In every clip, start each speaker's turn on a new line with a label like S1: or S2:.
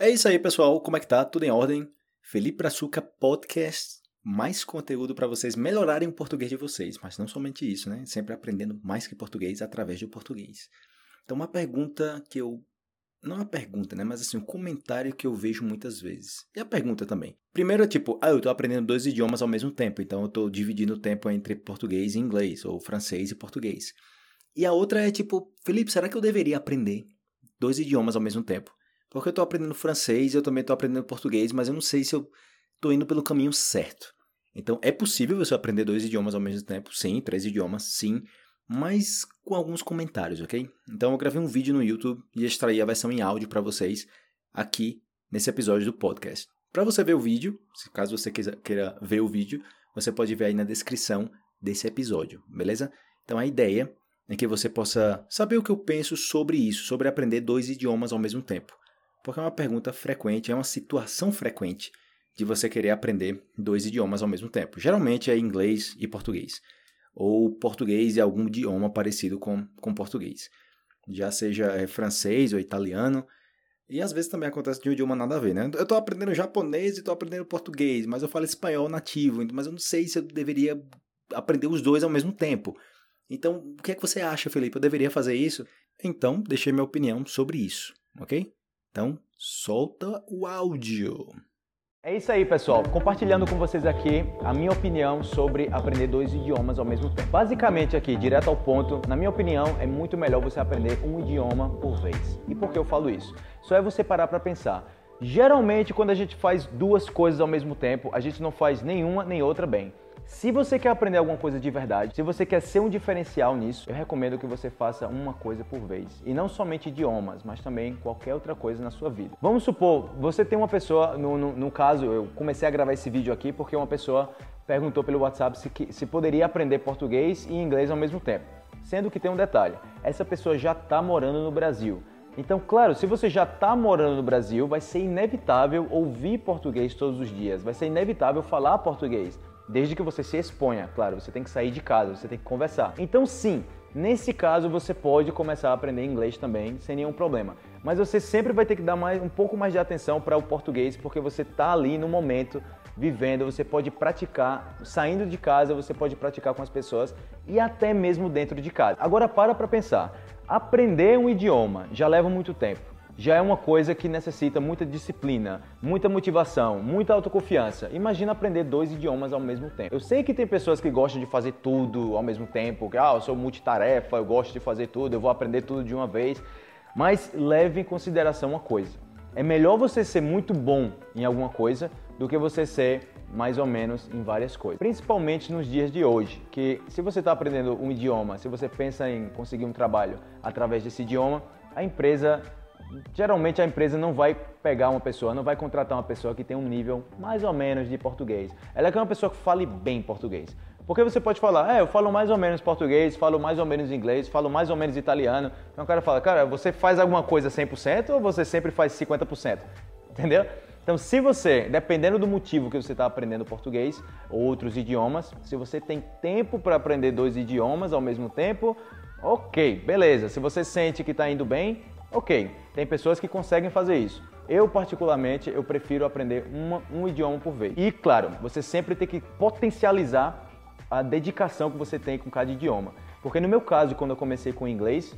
S1: É isso aí, pessoal. Como é que tá? Tudo em ordem? Felipe Brazuca Podcast. Mais conteúdo para vocês melhorarem o português de vocês, mas não somente isso, né? Sempre aprendendo mais que português através do português. Então, uma pergunta que eu não uma pergunta, né? Mas assim, um comentário que eu vejo muitas vezes. E a pergunta também. Primeiro é tipo, ah, eu tô aprendendo dois idiomas ao mesmo tempo, então eu tô dividindo o tempo entre português e inglês, ou francês e português. E a outra é tipo, Felipe, será que eu deveria aprender dois idiomas ao mesmo tempo? Porque eu tô aprendendo francês eu também tô aprendendo português, mas eu não sei se eu tô indo pelo caminho certo. Então, é possível você aprender dois idiomas ao mesmo tempo? Sim, três idiomas, sim mas com alguns comentários, ok? Então eu gravei um vídeo no YouTube e extraí a versão em áudio para vocês aqui nesse episódio do podcast. Para você ver o vídeo, caso você queira ver o vídeo, você pode ver aí na descrição desse episódio, beleza? Então a ideia é que você possa saber o que eu penso sobre isso, sobre aprender dois idiomas ao mesmo tempo. Porque é uma pergunta frequente, é uma situação frequente de você querer aprender dois idiomas ao mesmo tempo. Geralmente é inglês e português ou português e algum idioma parecido com, com português. Já seja é, francês ou italiano. E às vezes também acontece de um idioma nada a ver, né? Eu estou aprendendo japonês e estou aprendendo português, mas eu falo espanhol nativo, mas eu não sei se eu deveria aprender os dois ao mesmo tempo. Então, o que é que você acha, Felipe? Eu deveria fazer isso? Então, deixei minha opinião sobre isso, ok? Então, solta o áudio.
S2: É isso aí, pessoal. Compartilhando com vocês aqui a minha opinião sobre aprender dois idiomas ao mesmo tempo. Basicamente aqui, direto ao ponto, na minha opinião, é muito melhor você aprender um idioma por vez. E por que eu falo isso? Só é você parar para pensar. Geralmente, quando a gente faz duas coisas ao mesmo tempo, a gente não faz nenhuma nem outra bem. Se você quer aprender alguma coisa de verdade, se você quer ser um diferencial nisso, eu recomendo que você faça uma coisa por vez. E não somente idiomas, mas também qualquer outra coisa na sua vida. Vamos supor, você tem uma pessoa, no, no, no caso, eu comecei a gravar esse vídeo aqui porque uma pessoa perguntou pelo WhatsApp se, se poderia aprender português e inglês ao mesmo tempo. Sendo que tem um detalhe: essa pessoa já está morando no Brasil. Então, claro, se você já está morando no Brasil, vai ser inevitável ouvir português todos os dias, vai ser inevitável falar português. Desde que você se exponha, claro, você tem que sair de casa, você tem que conversar. Então, sim, nesse caso você pode começar a aprender inglês também, sem nenhum problema. Mas você sempre vai ter que dar mais, um pouco mais de atenção para o português, porque você está ali no momento, vivendo, você pode praticar, saindo de casa, você pode praticar com as pessoas e até mesmo dentro de casa. Agora para para pensar. Aprender um idioma já leva muito tempo já é uma coisa que necessita muita disciplina, muita motivação, muita autoconfiança. Imagina aprender dois idiomas ao mesmo tempo. Eu sei que tem pessoas que gostam de fazer tudo ao mesmo tempo, que ah, eu sou multitarefa, eu gosto de fazer tudo, eu vou aprender tudo de uma vez. Mas leve em consideração uma coisa. É melhor você ser muito bom em alguma coisa do que você ser mais ou menos em várias coisas. Principalmente nos dias de hoje, que se você está aprendendo um idioma, se você pensa em conseguir um trabalho através desse idioma, a empresa geralmente a empresa não vai pegar uma pessoa, não vai contratar uma pessoa que tem um nível mais ou menos de português. Ela quer uma pessoa que fale bem português. Porque você pode falar, é, eu falo mais ou menos português, falo mais ou menos inglês, falo mais ou menos italiano. Então o cara fala, cara, você faz alguma coisa 100% ou você sempre faz 50%? Entendeu? Então, se você, dependendo do motivo que você está aprendendo português ou outros idiomas, se você tem tempo para aprender dois idiomas ao mesmo tempo, ok, beleza. Se você sente que está indo bem, Ok, tem pessoas que conseguem fazer isso. Eu, particularmente, eu prefiro aprender uma, um idioma por vez. E, claro, você sempre tem que potencializar a dedicação que você tem com cada idioma. Porque no meu caso, quando eu comecei com inglês,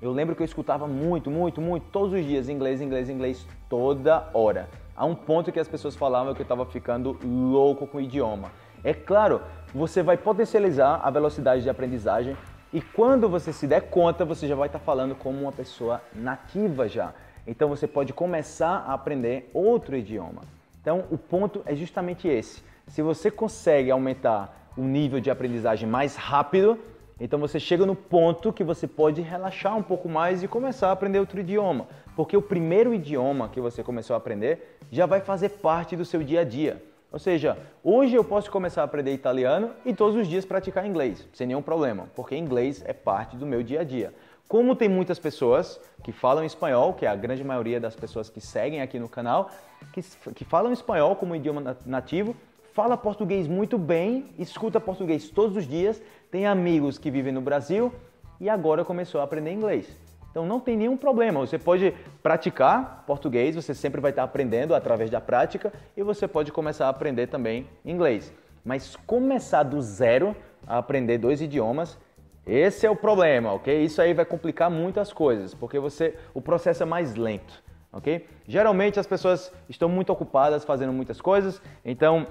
S2: eu lembro que eu escutava muito, muito, muito, todos os dias inglês, inglês, inglês, toda hora. A um ponto que as pessoas falavam que eu estava ficando louco com o idioma. É claro, você vai potencializar a velocidade de aprendizagem, e quando você se der conta, você já vai estar falando como uma pessoa nativa já. Então você pode começar a aprender outro idioma. Então o ponto é justamente esse. Se você consegue aumentar o nível de aprendizagem mais rápido, então você chega no ponto que você pode relaxar um pouco mais e começar a aprender outro idioma. Porque o primeiro idioma que você começou a aprender já vai fazer parte do seu dia a dia. Ou seja, hoje eu posso começar a aprender italiano e todos os dias praticar inglês, sem nenhum problema, porque inglês é parte do meu dia a dia. Como tem muitas pessoas que falam espanhol, que é a grande maioria das pessoas que seguem aqui no canal, que, que falam espanhol como idioma nativo, fala português muito bem, escuta português todos os dias, tem amigos que vivem no Brasil e agora começou a aprender inglês. Então não tem nenhum problema. Você pode praticar português, você sempre vai estar aprendendo através da prática e você pode começar a aprender também inglês. Mas começar do zero a aprender dois idiomas, esse é o problema, ok? Isso aí vai complicar muitas coisas, porque você, o processo é mais lento, ok? Geralmente as pessoas estão muito ocupadas fazendo muitas coisas, então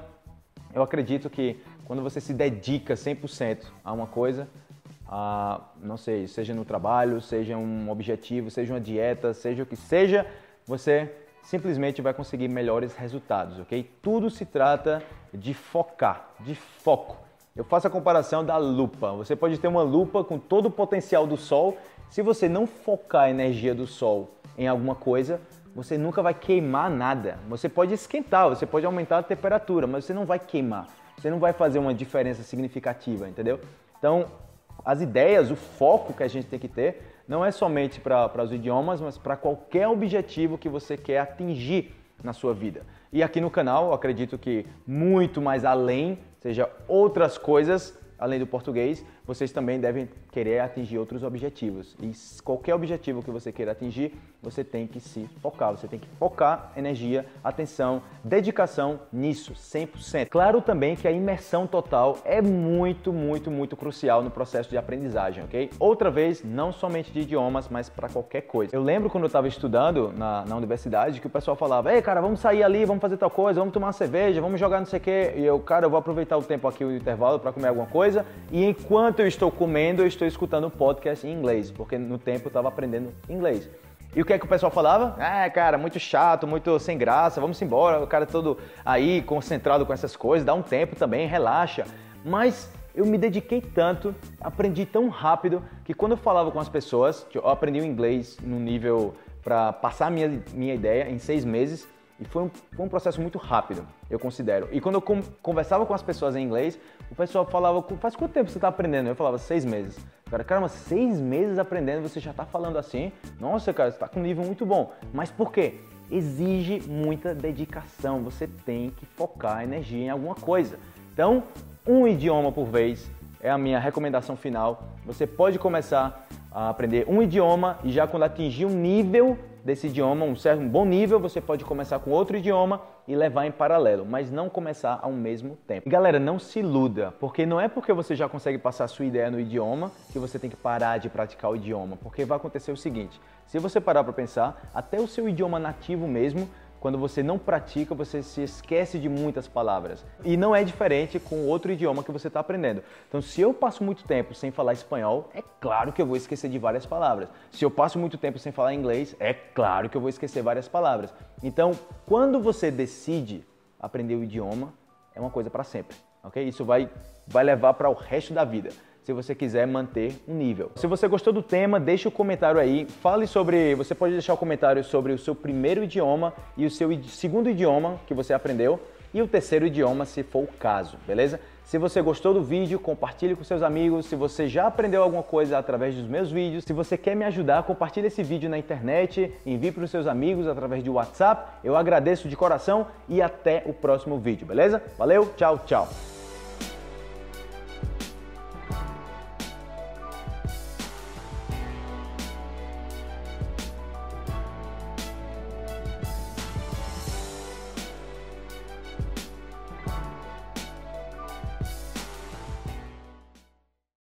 S2: eu acredito que quando você se dedica 100% a uma coisa, a, não sei, seja no trabalho, seja um objetivo, seja uma dieta, seja o que seja, você simplesmente vai conseguir melhores resultados, ok? Tudo se trata de focar, de foco. Eu faço a comparação da lupa. Você pode ter uma lupa com todo o potencial do sol. Se você não focar a energia do sol em alguma coisa, você nunca vai queimar nada. Você pode esquentar, você pode aumentar a temperatura, mas você não vai queimar. Você não vai fazer uma diferença significativa, entendeu? Então, as ideias, o foco que a gente tem que ter, não é somente para os idiomas, mas para qualquer objetivo que você quer atingir na sua vida. E aqui no canal, acredito que muito mais além, seja outras coisas além do português, vocês também devem querer atingir outros objetivos. E qualquer objetivo que você queira atingir, você tem que se focar, você tem que focar energia, atenção, dedicação nisso, 100%. Claro também que a imersão total é muito, muito, muito crucial no processo de aprendizagem, ok? Outra vez, não somente de idiomas, mas para qualquer coisa. Eu lembro quando eu estava estudando na, na universidade que o pessoal falava: Ei, cara, vamos sair ali, vamos fazer tal coisa, vamos tomar uma cerveja, vamos jogar não sei o quê. E eu, cara, eu vou aproveitar o tempo aqui, o intervalo, para comer alguma coisa. E enquanto eu estou comendo, eu estou escutando podcast em inglês, porque no tempo eu estava aprendendo inglês. E o que é que o pessoal falava? Ah, cara, muito chato, muito sem graça, vamos embora, o cara todo aí concentrado com essas coisas, dá um tempo também, relaxa. Mas eu me dediquei tanto, aprendi tão rápido, que quando eu falava com as pessoas, eu aprendi o inglês no nível para passar minha, minha ideia em seis meses, e foi um, foi um processo muito rápido, eu considero. E quando eu com, conversava com as pessoas em inglês, o pessoal falava, faz quanto tempo você está aprendendo? Eu falava, seis meses. Cara, caramba, seis meses aprendendo, você já está falando assim? Nossa, cara, você está com um nível muito bom. Mas por quê? Exige muita dedicação, você tem que focar energia em alguma coisa. Então, um idioma por vez é a minha recomendação final. Você pode começar a aprender um idioma e já quando atingir um nível desse idioma, um certo um bom nível, você pode começar com outro idioma e levar em paralelo, mas não começar ao mesmo tempo. E galera, não se iluda, porque não é porque você já consegue passar a sua ideia no idioma que você tem que parar de praticar o idioma, porque vai acontecer o seguinte: se você parar para pensar, até o seu idioma nativo mesmo quando você não pratica, você se esquece de muitas palavras. E não é diferente com outro idioma que você está aprendendo. Então, se eu passo muito tempo sem falar espanhol, é claro que eu vou esquecer de várias palavras. Se eu passo muito tempo sem falar inglês, é claro que eu vou esquecer várias palavras. Então, quando você decide aprender o idioma, é uma coisa para sempre, ok? Isso vai, vai levar para o resto da vida se você quiser manter um nível. Se você gostou do tema, deixe o um comentário aí. Fale sobre, você pode deixar o um comentário sobre o seu primeiro idioma e o seu segundo idioma que você aprendeu e o terceiro idioma, se for o caso, beleza? Se você gostou do vídeo, compartilhe com seus amigos. Se você já aprendeu alguma coisa através dos meus vídeos, se você quer me ajudar, compartilhe esse vídeo na internet, envie para os seus amigos através de WhatsApp. Eu agradeço de coração e até o próximo vídeo, beleza? Valeu, tchau, tchau.